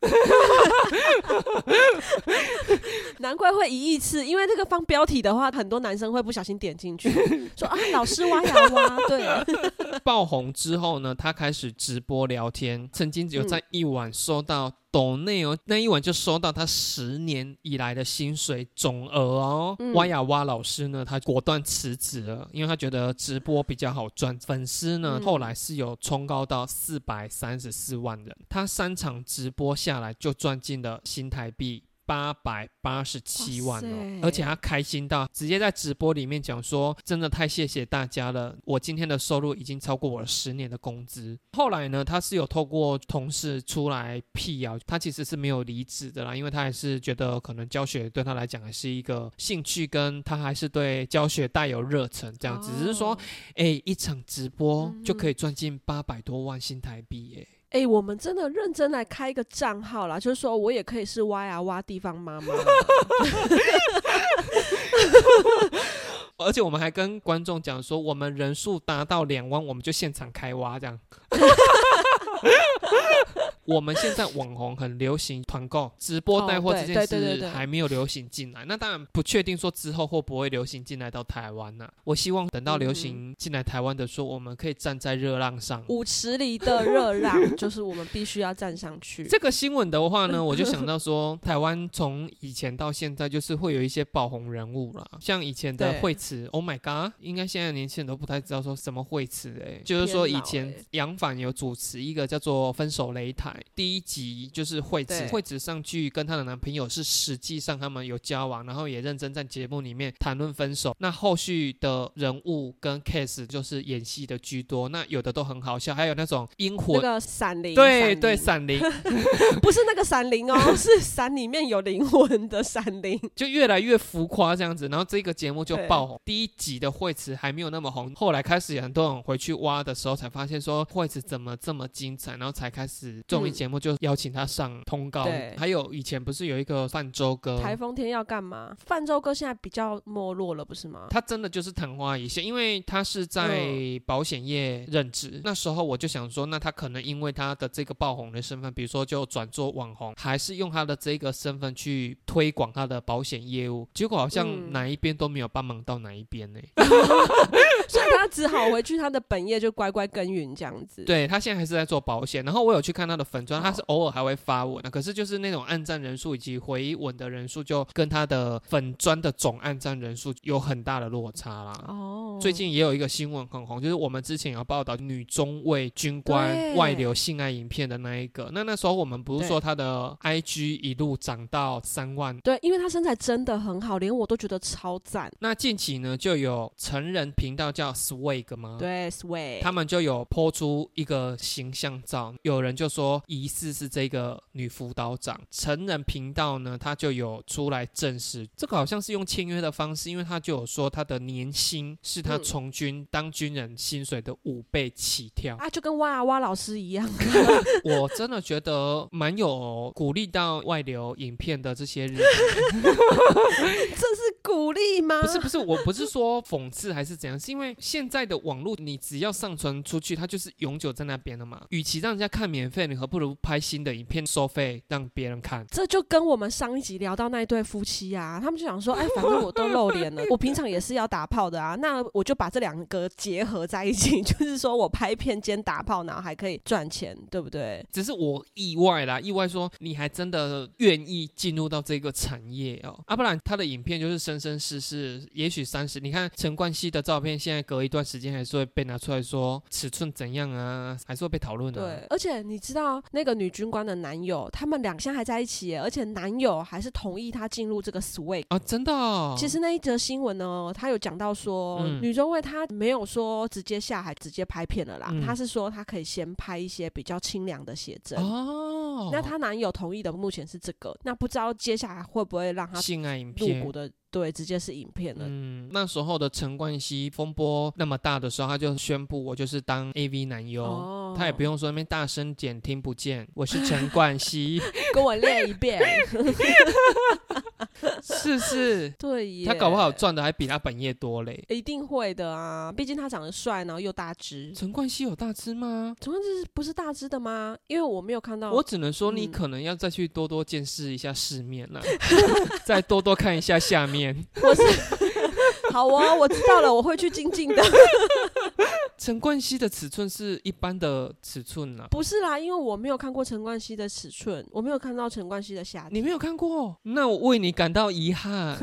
难怪会一亿次，因为这个放标题的话，很多男生会不小心点进去，说啊，老师挖呀挖。对，爆红之后呢，他开始直播聊天，曾经有在一晚收到抖内哦，那一晚就收到他十年以来的薪水总额哦。挖呀挖老师呢，他果断辞职了，因为他觉得直播比较好赚。粉丝呢，后来是有冲高到四百三十四万人，他三场直播下来就赚进了新台币。八百八十七万哦，而且他开心到直接在直播里面讲说：“真的太谢谢大家了，我今天的收入已经超过我十年的工资。”后来呢，他是有透过同事出来辟谣，他其实是没有离职的啦，因为他还是觉得可能教学对他来讲还是一个兴趣，跟他还是对教学带有热忱这样子。只是说，哎，一场直播就可以赚进八百多万新台币，哎。哎，我们真的认真来开一个账号啦，就是说我也可以是挖呀挖地方妈妈，而且我们还跟观众讲说，我们人数达到两万，我们就现场开挖这样。我们现在网红很流行团购、直播带货这件事还没有流行进来，那当然不确定说之后会不会流行进来到台湾呢？我希望等到流行进来台湾的时候，我们可以站在热浪上，舞池里的热浪就是我们必须要站上去。这个新闻的话呢，我就想到说，台湾从以前到现在就是会有一些爆红人物啦，像以前的惠慈，Oh my God，应该现在年轻人都不太知道说什么惠慈哎，就是说以前杨凡有主持一个叫做《分手擂台》。第一集就是惠子，惠子上去跟她的男朋友是实际上他们有交往，然后也认真在节目里面谈论分手。那后续的人物跟 case 就是演戏的居多，那有的都很好笑，还有那种阴魂，那个闪灵，对对，闪灵，不是那个闪灵哦，是闪里面有灵魂的闪灵，就越来越浮夸这样子。然后这个节目就爆红，第一集的惠子还没有那么红，后来开始很多人回去挖的时候才发现说惠子怎么这么精。才，然后才开始综艺节目就邀请他上通告。对还有以前不是有一个泛舟哥，台风天要干嘛？泛舟哥现在比较没落了，不是吗？他真的就是昙花一现，因为他是在嗯保险业任职。那时候我就想说，那他可能因为他的这个爆红的身份，比如说就转做网红，还是用他的这个身份去推广他的保险业务。结果好像嗯哪一边都没有帮忙到哪一边呢、所以他只好回去他的本业，就乖乖耕耘这样子。对他现在还是在做保险，然后我有去看他的粉砖，哦他是偶尔还会发文的，可是就是那种按赞人数以及回文的人数，就跟他的粉砖的总按赞人数有很大的落差啦。哦，最近也有一个新闻很红，就是我们之前有报道女中尉军官外流性爱影片的那一个。那那时候我们不是说他的 IG 一路涨到三万。对，因为他身材真的很好，连我都觉得超赞。那近期呢，就有成人频道叫 Swag 吗？。对，Swag，他们就有抛出一个形象照，有人就说疑似是这个女辅导长。成人频道呢，他就有出来证实，这个好像是用签约的方式，因为他就有说他的年薪是他嗯从军当军人薪水的五倍起跳。啊，就跟哇哇老师一样。我真的觉得蛮有鼓励到外流影片的这些人，这是鼓励吗？不是不是，我不是说讽刺还是怎样，是因为现在的网络，你只要上传出去，它就是永久在那边了嘛。与其让人家看免费，你何不如拍新的影片收费让别人看？这就跟我们上一集聊到那一对夫妻啊，他们就想说，哎，反正我都露脸了，我平常也是要打炮的啊，那我就把这两个结合在一起，就是说我拍片兼打炮，然后还可以赚钱，对不对？只是我意外啦，意外说你还真的愿意进入到这个产业哦，啊，不然他的影片就是生生生世世，也许三十，你看陈冠希的照片，现在隔一段时间还是会被拿出来说尺寸怎样啊，还是会被讨论的、对，而且你知道那个女军官的男友，他们俩现在还在一起，而且男友还是同意她进入这个 swag。啊，真的、哦，其实那一则新闻呢，他有讲到说，嗯女中尉她没有说直接下海直接拍片了啦，嗯她是说她可以先拍一些比较清凉的写真。哦，那她男友同意的目前是这个，那不知道接下来会不会让她性爱影入片股的对直接是影片了。嗯，那时候的陈冠希风波那么大的时候，他就宣布我就是当 AV 男优。哦他也不用说那边大声点听不见，我是陈冠希，跟我练一遍，是是，对耶，他搞不好赚的还比他本业多嘞。一定会的啊，毕竟他长得帅，然后又大只。陈冠希有大只吗？陈冠希不是大只的吗？因为我没有看到。我只能说你嗯可能要再去多多见识一下世面啦，再多多看一下下面。我是 好啊，我知道了，我会去静静的。陈冠希的尺寸是一般的尺寸啦，不是啦，因为我没有看过陈冠希的尺寸，我没有看到陈冠希的下体，你没有看过？那我为你感到遗憾。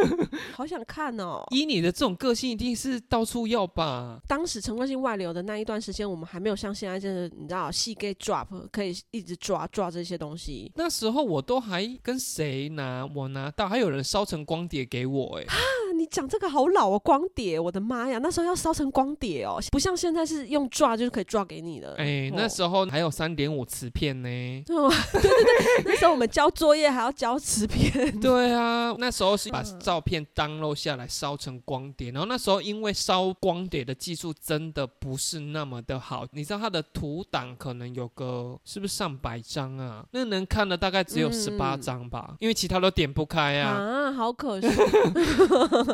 好想看哦。以你的这种个性，一定是到处要吧？当时陈冠希外流的那一段时间，我们还没有像现在，就是你知道，细 gay drop 可以一直抓抓这些东西。那时候我都还跟谁拿？我拿到还有人烧成光碟给我、欸，哎，啊，你讲这个好老哦，光碟，我的妈呀，那时候要烧成光碟哦，不像现在是用抓就是可以抓给你的。哎、哦那时候还有三点五磁片呢。哦，对对对，那时候我们交作业还要交磁片。对啊，那时候是把嗯照片 download 下来烧成光碟，然后那时候因为烧光碟的技术真的不是那么的好，你知道它的图档可能有个是不是上百张啊？那能看的大概只有十八嗯张吧，因为其他都点不开啊。啊，好可 惜。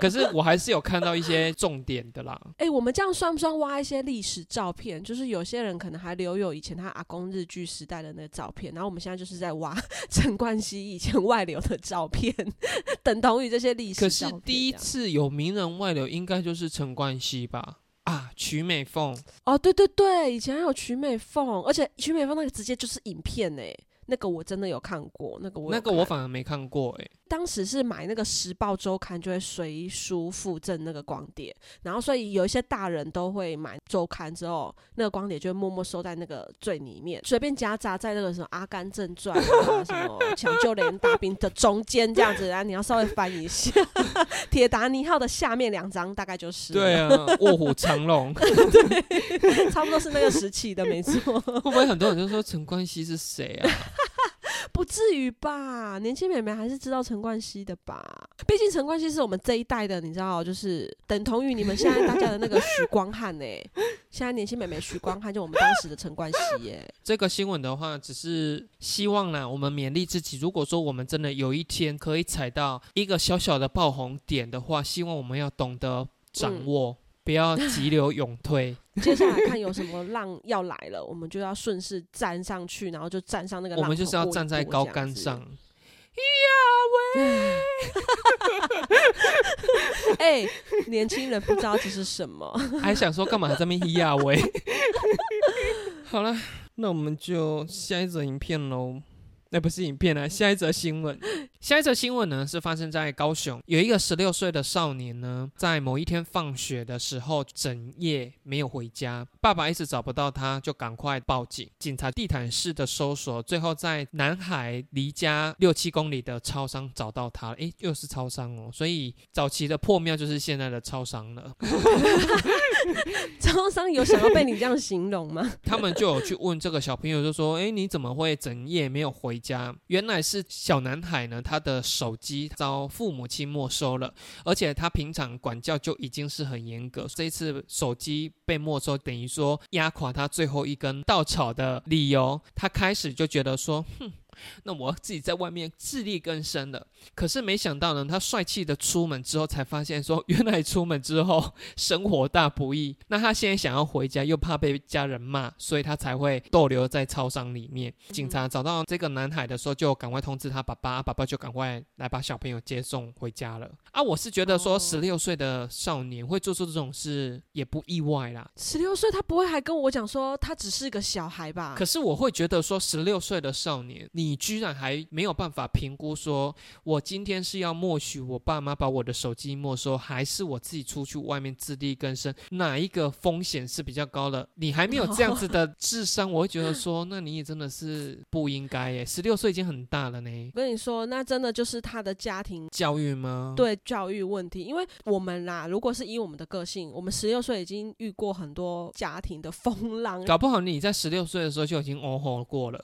可是我还是有看到一些重点的啦。哎、我们这样算不算挖一些历史照片？就是有些人可能还留有以前他阿公日剧时代的那个照片，然后我们现在就是在挖 陈冠希以前外流的照片，等同于这些历史可。是第一次有名人外流，应该就是陈冠希吧？啊，曲美凤，哦，对对对，以前还有曲美凤，而且曲美凤那个直接就是影片哎，那个我真的有看过，那个我那个我反而没看过哎、当时是买那个《时报周刊》，就会随书附赠那个光碟，然后所以有一些大人都会买周刊之后，那个光碟就会默默收在那个最里面，随便夹杂在那个什么《阿甘正传》啊、什么《抢救雷恩大兵》的中间这样子，然后你要稍微翻一下，《铁达尼号》的下面两张大概就是，对，啊，卧虎藏龙，对 差不多是那个时期的，没错，会不会很多人就说陈冠希是谁啊？不至于吧？年轻妹妹还是知道陈冠希的吧？毕竟陈冠希是我们这一代的，你知道，就是等同于你们现在大家的那个许光汉呢、现在年轻美眉徐光汉就我们当时的陈冠希耶。这个新闻的话，只是希望呢，我们勉励自己。如果说我们真的有一天可以踩到一个小小的爆红点的话，希望我们要懂得掌握，不要急流 勇退。接下来看有什么浪要来了，我们就要顺势站上去，然后就站上那个浪。我们就是要站在高杆上。呀喂，哎，年轻人不知道这是什么，还想说干嘛在那边呀喂？好了，那我们就下一则影片喽。那不是影片啊，下一则新闻。下一则新闻呢，是发生在高雄，有一个十六岁的少年呢，在某一天放学的时候，整夜没有回家，爸爸一直找不到他，就赶快报警。警察地毯式的搜索，最后在南海离家六七公里的超商找到他。诶，又是超商哦，所以早期的破庙就是现在的超商了。招商有想要被你这样形容吗？他们就有去问这个小朋友，就说：“诶，你怎么会整夜没有回？”家原来是小男孩呢，他的手机遭父母亲没收了，而且他平常管教就已经是很严格，这一次手机被没收，等于说压垮他最后一根稻草的理由，他开始就觉得说，哼。那我自己在外面自力更生了，可是没想到呢，他帅气的出门之后，才发现说，原来出门之后生活大不易。那他现在想要回家，又怕被家人骂，所以他才会逗留在超商里面。警察找到这个男孩的时候，就赶快通知他爸爸，爸爸就赶快来把小朋友接送回家了。啊，我是觉得说，十六岁的少年会做出这种事，也不意外啦。十六岁，他不会还跟我讲说，他只是个小孩吧？可是我会觉得说，十六岁的少年，你。你居然还没有办法评估，说我今天是要默许我爸妈把我的手机没收，还是我自己出去外面自力更生？哪一个风险是比较高的？你还没有这样子的 智商，我会觉得说，那你也真的是不应该耶。十六岁已经很大了呢。我跟你说，那真的就是他的家庭教育吗？对，教育问题。因为我们啦，如果是以我们的个性，我们十六岁已经遇过很多家庭的风浪，搞不好你在十六岁的时候就已经哦吼过了。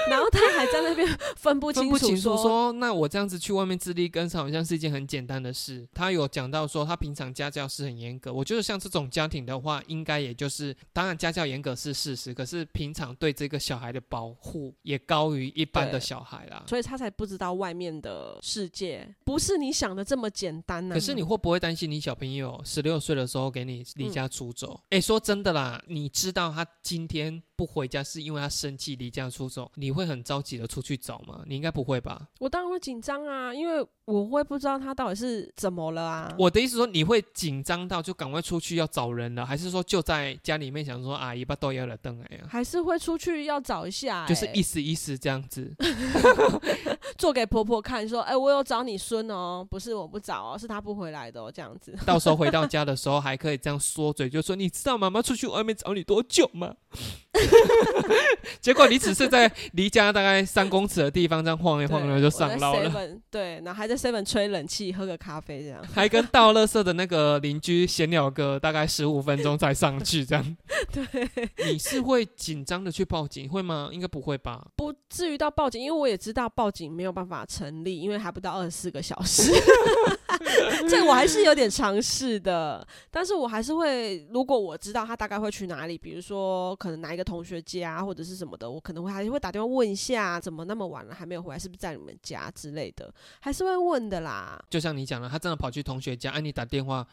然后他还在那边分不清楚，说那我这样子去外面自力更生，好像是一件很简单的事。他有讲到说，他平常家教是很严格。我觉得像这种家庭的话，应该也就是当然家教严格是事实，可是平常对这个小孩的保护也高于一般的小孩啦。所以他才不知道外面的世界不是你想的这么简单呢。可是你会不会担心你小朋友十六岁的时候给你离家出走？哎，说真的啦，你知道他今天。不回家是因为他生气离家出走，你会很着急的出去找吗？你应该不会吧？我当然会紧张啊，因为我会不知道他到底是怎么了啊。我的意思说，你会紧张到就赶快出去要找人了，还是说就在家里面想说阿姨把豆要了灯哎呀？还是会出去要找一下，就是意思意思这样子，做给婆婆看，说哎，我有找你孙哦，不是我不找哦，是他不回来的哦，这样子。到时候回到家的时候还可以这样说嘴，就说你知道妈妈出去外面找你多久吗？结果你只是在离家大概三公尺的地方这样晃一晃，然后就上捞了。对，然后还在 seven 吹冷气，喝个咖啡这样。还跟倒垃圾的那个邻居闲聊个大概十五分钟才上去这样。对，你是会紧张的去报警会吗？应该不会吧？不至于到报警，因为我也知道报警没有办法成立，因为还不到二十四个小时。这我还是有点尝试的，但是我还是会，如果我知道他大概会去哪里，比如说可能哪一个同学家或者是什么的，我可能会还是会打电话问一下，怎么那么晚了还没有回来，是不是在你们家之类的，还是会问的啦。就像你讲的，他真的跑去同学家，啊你打电话，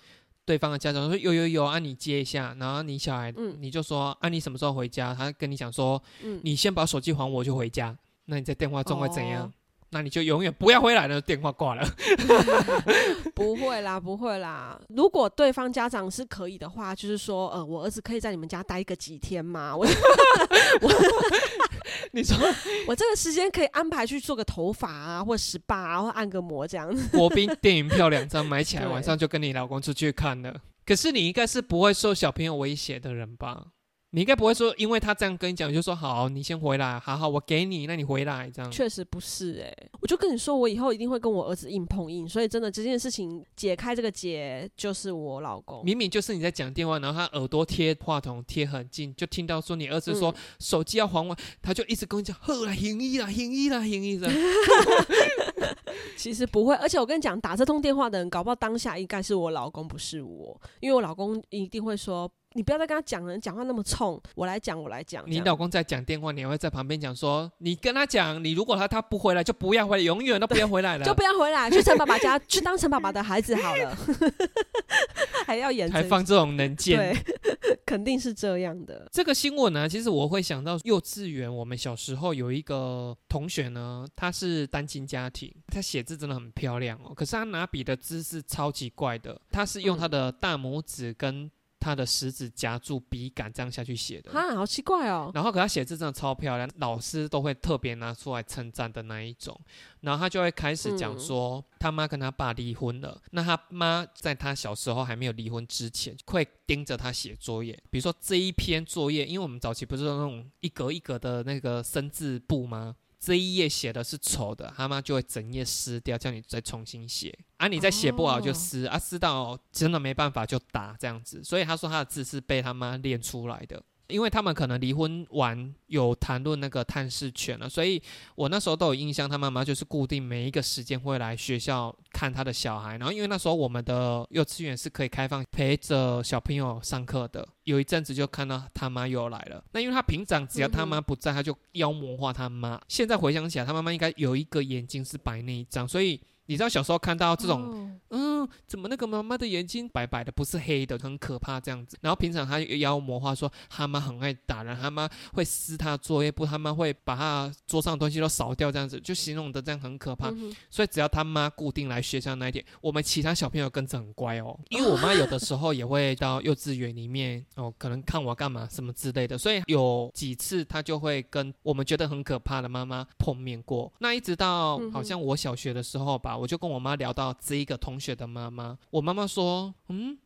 对方的家长说有有有，啊你接一下，然后你小孩，嗯，你就说啊你什么时候回家，他跟你讲说，嗯，你先把手机还我就回家，那你在电话中会怎样？那你就永远不要回来了，电话挂了。不会啦，不会啦。如果对方家长是可以的话，就是说，呃，我儿子可以在你们家待个几天吗？我，我，你说，我这个时间可以安排去做个头发啊，或 SPA 啊，或按个摩这样子。国宾电影票两张买起来，晚上就跟你老公出去看了。可是你应该是不会受小朋友威胁的人吧？你应该不会说，因为他这样跟你讲，就说好，你先回来，好好，我给你，那你回来这样。确实不是哎，我就跟你说，我以后一定会跟我儿子硬碰硬，所以真的这件事情解开这个结，就是我老公。明明就是你在讲电话，然后他耳朵贴话筒贴很近，就听到说你儿子说手机要还我，他就一直跟你讲，呵啦，行医啦，行医啦，行医啦。其实不会，而且我跟你讲，打这通电话的人，搞不好当下应该是我老公，不是我，因为我老公一定会说。你不要再跟他讲了，你讲话那么冲，我来讲，我来讲。你老公在讲电话，你还会在旁边讲说，你跟他讲，你如果他他不回来，就不要回来，永远都不要回来了，就不要回来，去陈爸爸家 去当陈爸爸的孩子好了，还要演这还放这种能见。对，肯定是这样的。这个新闻呢，其实我会想到幼稚园，我们小时候有一个同学呢，他是单亲家庭，他写字真的很漂亮哦，可是他拿笔的姿势超级怪的，他是用他的大拇指跟他的食指夹住笔杆这样下去写的。啊，好奇怪哦。然后，可他写字真的超漂亮，老师都会特别拿出来称赞的那一种。然后他就会开始讲说，他妈跟他爸离婚了。那他妈在他小时候还没有离婚之前，会盯着他写作业。比如说这一篇作业，因为我们早期不是那种一格一格的那个生字簿吗？这一页写的是丑的，他妈就会整页撕掉，叫你再重新写。啊，你再写不好就撕，啊，撕到真的没办法就打这样子。所以他说他的字是被他妈练出来的。因为他们可能离婚完有谈论那个探视权了，所以我那时候都有印象，他妈妈就是固定每一个时间会来学校看他的小孩。然后因为那时候我们的幼稚园是可以开放陪着小朋友上课的，有一阵子就看到他妈又来了。那因为他平常只要他妈不在，他就妖魔化他妈。现在回想起来，他妈妈应该有一个眼睛是白内障，所以。你知道小时候看到这种，嗯，怎么那个妈妈的眼睛白白的，不是黑的，很可怕这样子。然后平常他妖魔化说他妈很爱打人，他妈会撕他作业簿，他妈会把他桌上的东西都扫掉，这样子就形容的这样很可怕。所以只要他妈固定来学校那一天，我们其他小朋友跟着很乖哦。因为我妈有的时候也会到幼稚园里面哦，可能看我干嘛什么之类的，所以有几次她就会跟我们觉得很可怕的妈妈碰面过。那一直到好像我小学的时候吧。我就跟我妈聊到这一个同学的妈妈，我妈妈说，嗯，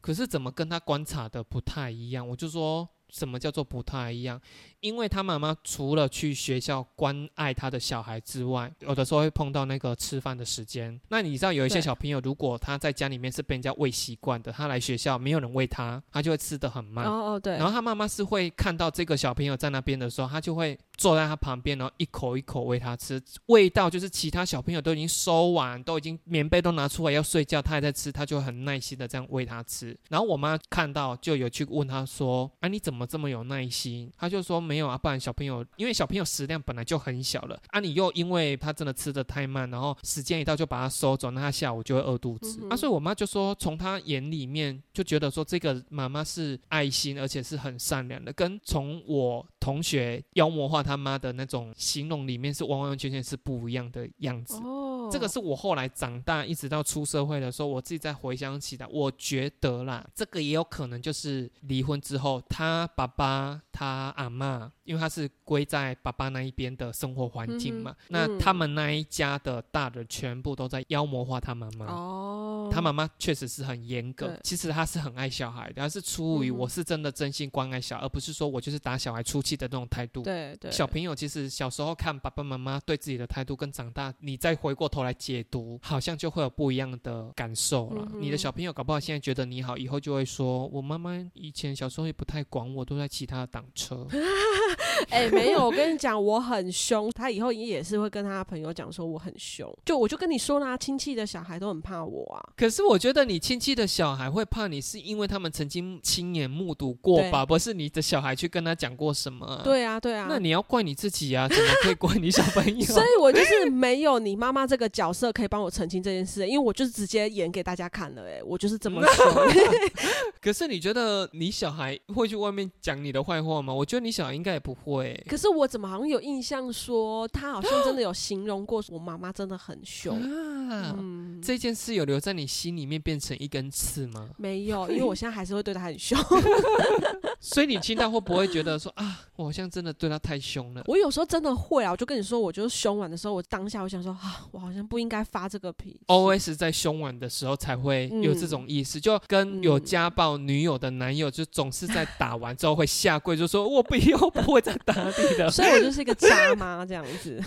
可是怎么跟她观察的不太一样？我就说。什么叫做不太一样？因为他妈妈除了去学校关爱他的小孩之外，有的时候会碰到那个吃饭的时间。那你知道有一些小朋友，如果他在家里面是被人家喂习惯的，他来学校没有人喂他，他就会吃的很慢。哦哦，对。然后他妈妈是会看到这个小朋友在那边的时候，他就会坐在他旁边，然后一口一口喂他吃。味道就是其他小朋友都已经收完，都已经棉被都拿出来要睡觉，他还在吃，他就很耐心的这样喂他吃。然后我妈看到就有去问他说：“啊，你怎么？”这么有耐心，他就说没有啊，不然小朋友因为小朋友食量本来就很小了啊，你又因为他真的吃的太慢，然后时间一到就把他收走，那他下午就会饿肚子啊。所以我妈就说，从他眼里面就觉得说这个妈妈是爱心，而且是很善良的，跟从我同学妖魔化他妈的那种形容里面是完完全全是不一样的样子。这个是我后来长大一直到出社会的时候，我自己在回想起来，我觉得啦，这个也有可能就是离婚之后，他爸爸、他阿妈，因为他是归在爸爸那一边的生活环境嘛，那他们那一家的大人全部都在妖魔化他妈妈。哦，他妈妈确实是很严格，其实他是很爱小孩的，他是出于我是真的真心关爱小孩，而不是说我就是打小孩出气的那种态度。对对，小朋友其实小时候看爸爸妈妈对自己的态度，跟长大你再回过头。来解读，好像就会有不一样的感受了。你的小朋友搞不好现在觉得你好，以后就会说：“我妈妈以前小时候也不太管我，都在其他挡车。”哎，没有，我跟你讲，我很凶。他以后也是会跟他朋友讲说我很凶。就我就跟你说啦，亲戚的小孩都很怕我啊。可是我觉得你亲戚的小孩会怕你，是因为他们曾经亲眼目睹过吧？不是你的小孩去跟他讲过什么？对啊，对啊。那你要怪你自己啊，怎么可以怪你小朋友？所以我就是没有你妈妈这个。角色可以帮我澄清这件事，因为我就是直接演给大家看了，哎，我就是这么说。可是你觉得你小孩会去外面讲你的坏话吗？我觉得你小孩应该也不会。可是我怎么好像有印象说他好像真的有形容过我妈妈真的很凶啊？这件事有留在你心里面变成一根刺吗？没有，因为我现在还是会对他很凶。所以你听到会不会觉得说啊，我好像真的对他太凶了？我有时候真的会啊，我就跟你说，我就是凶完的时候，我当下我想说啊，我好像不应该发这个脾气。O S 在凶完的时候才会有这种意思，就跟有家暴女友的男友，就总是在打完之后会下跪，就说我不要不会再打你的。所以我就是一个渣妈这样子。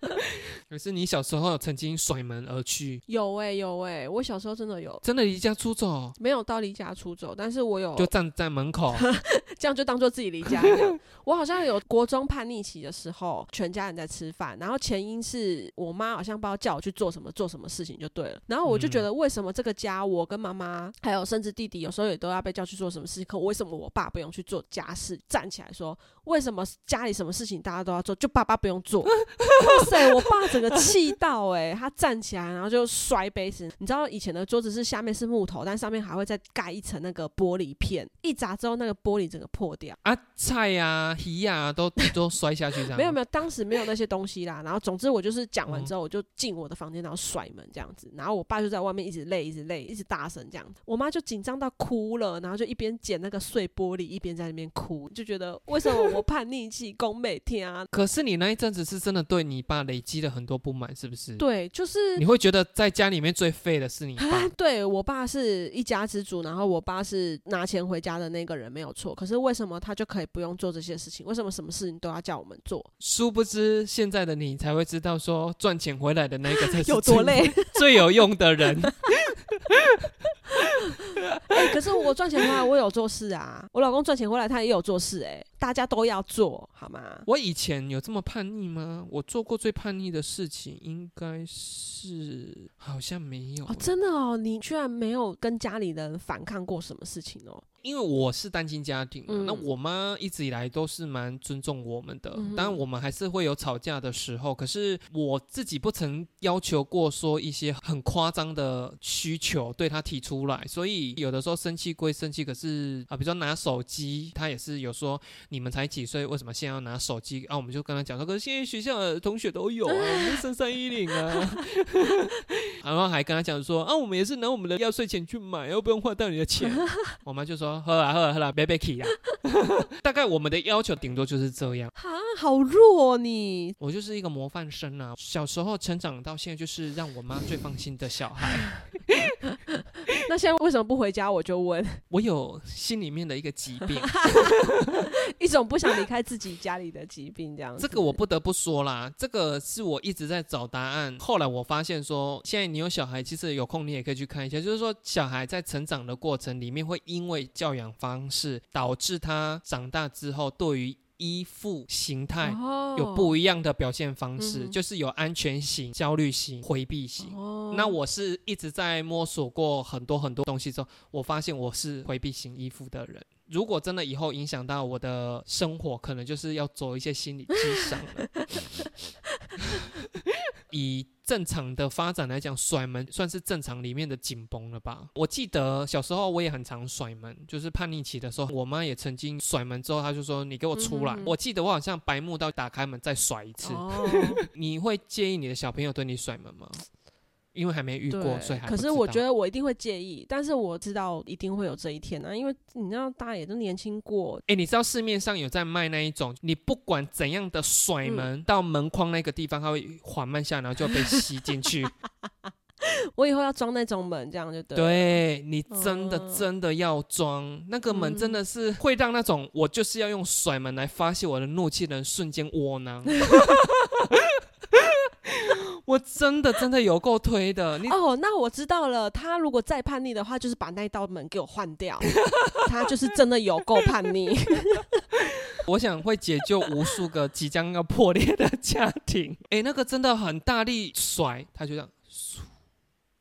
可是你小时候曾经甩门而去？有有哎、有哎、我小时候真的有，真的离家出走，没有到离家出走，但是我有就站在门口。这样就当做自己离家一样。我好像有国中叛逆期的时候，全家人在吃饭，然后前因是我妈好像不知道叫我去做什么做什么事情就对了，然后我就觉得为什么这个家我跟妈妈还有甚至弟弟有时候也都要被叫去做什么事情，可为什么我爸不用去做家事？站起来说为什么家里什么事情大家都要做，就爸爸不用做？哇塞，我爸整个气到哎、他站起来然后就摔杯子。你知道以前的桌子是下面是木头，但上面还会再盖一层那个玻璃片，一砸之后那个玻璃整个破掉。啊，菜呀、鱼呀、都都摔下去这样。没有没有，当时没有那些东西啦。然后总之我就是讲完之后，我就进我的房间，然后甩门这样子。然后我爸就在外面一直累，一直累，一直大声这样子。我妈就紧张到哭了，然后就一边捡那个碎玻璃，一边在那边哭，就觉得为什么我叛逆期攻每天啊？可是你那一阵子是真的对你爸累积了很多不满，是不是？，对，就是你会觉得在家里面最废的是你爸啊，。对我爸是一家之主，然后我爸是拿钱回家的那个人，没有错。可是为什么他就可以不用做这些事情？为什么什么事情都要叫我们做？殊不知，现在的你才会知道，说赚钱回来的那个才是有多最累？最有用的人。哎、可是我赚钱回来，我有做事啊。我老公赚钱回来，他也有做事、是个哎大家都要做，好吗？我以前有这么叛逆吗？我做过最叛逆的事情，应该是好像没有欸、哦，真的哦，你居然没有跟家里人反抗过什么事情哦？因为我是单亲家庭那我妈一直以来都是蛮尊重我们的。嗯当然，我们还是会有吵架的时候，可是我自己不曾要求过说一些很夸张的需求对她提出来，所以有的时候生气归生气，可是啊，比如说拿手机，她也是有说你们才几岁，为什么现在要拿手机啊？我们就跟他讲说，可是现在学校的同学都有啊，我们升三一零啊，然后还跟他讲说啊，我们也是拿我们的压岁钱去买，又不用花到你的钱。我妈就说：“喝啦喝啦喝啦，别别气啦。”大概我们的要求顶多就是这样。哈，好弱、哦、你。我就是一个模范生啊，小时候成长到现在，就是让我妈最放心的小孩。那现在为什么不回家？我就问，我有心里面的一个疾病，一种不想离开自己家里的疾病，这样子。这个我不得不说啦，这个是我一直在找答案。后来我发现说，现在你有小孩，其实有空你也可以去看一下，就是说小孩在成长的过程里面，会因为教养方式导致他长大之后对于依附形态哦有不一样的表现方式，嗯就是有安全型、焦虑型、回避型。哦那我是一直在摸索过很多很多东西之后，我发现我是回避型依附的人。如果真的以后影响到我的生活，可能就是要走一些心理智商了。以正常的发展来讲，甩门算是正常里面的紧绷了吧？我记得小时候我也很常甩门，就是叛逆期的时候，我妈也曾经甩门之后，她就说：“你给我出来。嗯我记得我好像白目到打开门再甩一次。哦，你会介意你的小朋友对你甩门吗？因为还没遇过，所以还可是我觉得得我一定会介意，但是我知道一定会有这一天啊，因为你知道大家也都年轻过，哎、你知道市面上有在卖那一种，你不管怎样的甩嗯门、到门框那个地方，它会缓慢下来，然后就被吸进去。我以后要装那种门，这样就对。，对你真的嗯真的要装那个门，真的是会让那种我就是要用甩门来发泄我的怒气的人瞬间窝囊。我真的真的有够推的，你哦，那我知道了。他如果再叛逆的话，就是把那一道门给我换掉。他就是真的有够叛逆。我想会解救无数个即将要破裂的家庭。哎、那个真的很大力甩，他就这样。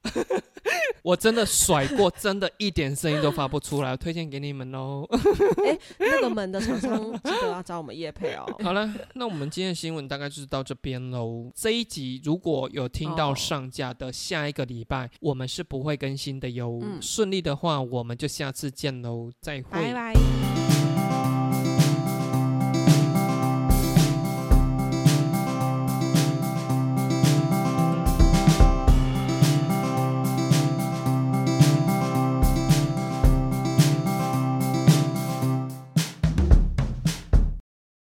嗖 我真的甩过，真的一点声音都发不出来，我推荐给你们 喽。那个门的厂商记得要找我们叶配哦。好了，那我们今天的新闻大概就是到这边喽。这一集如果有听到哦上架的，下一个礼拜我们是不会更新的哟。嗯顺利的话，我们就下次见喽，再会。拜拜。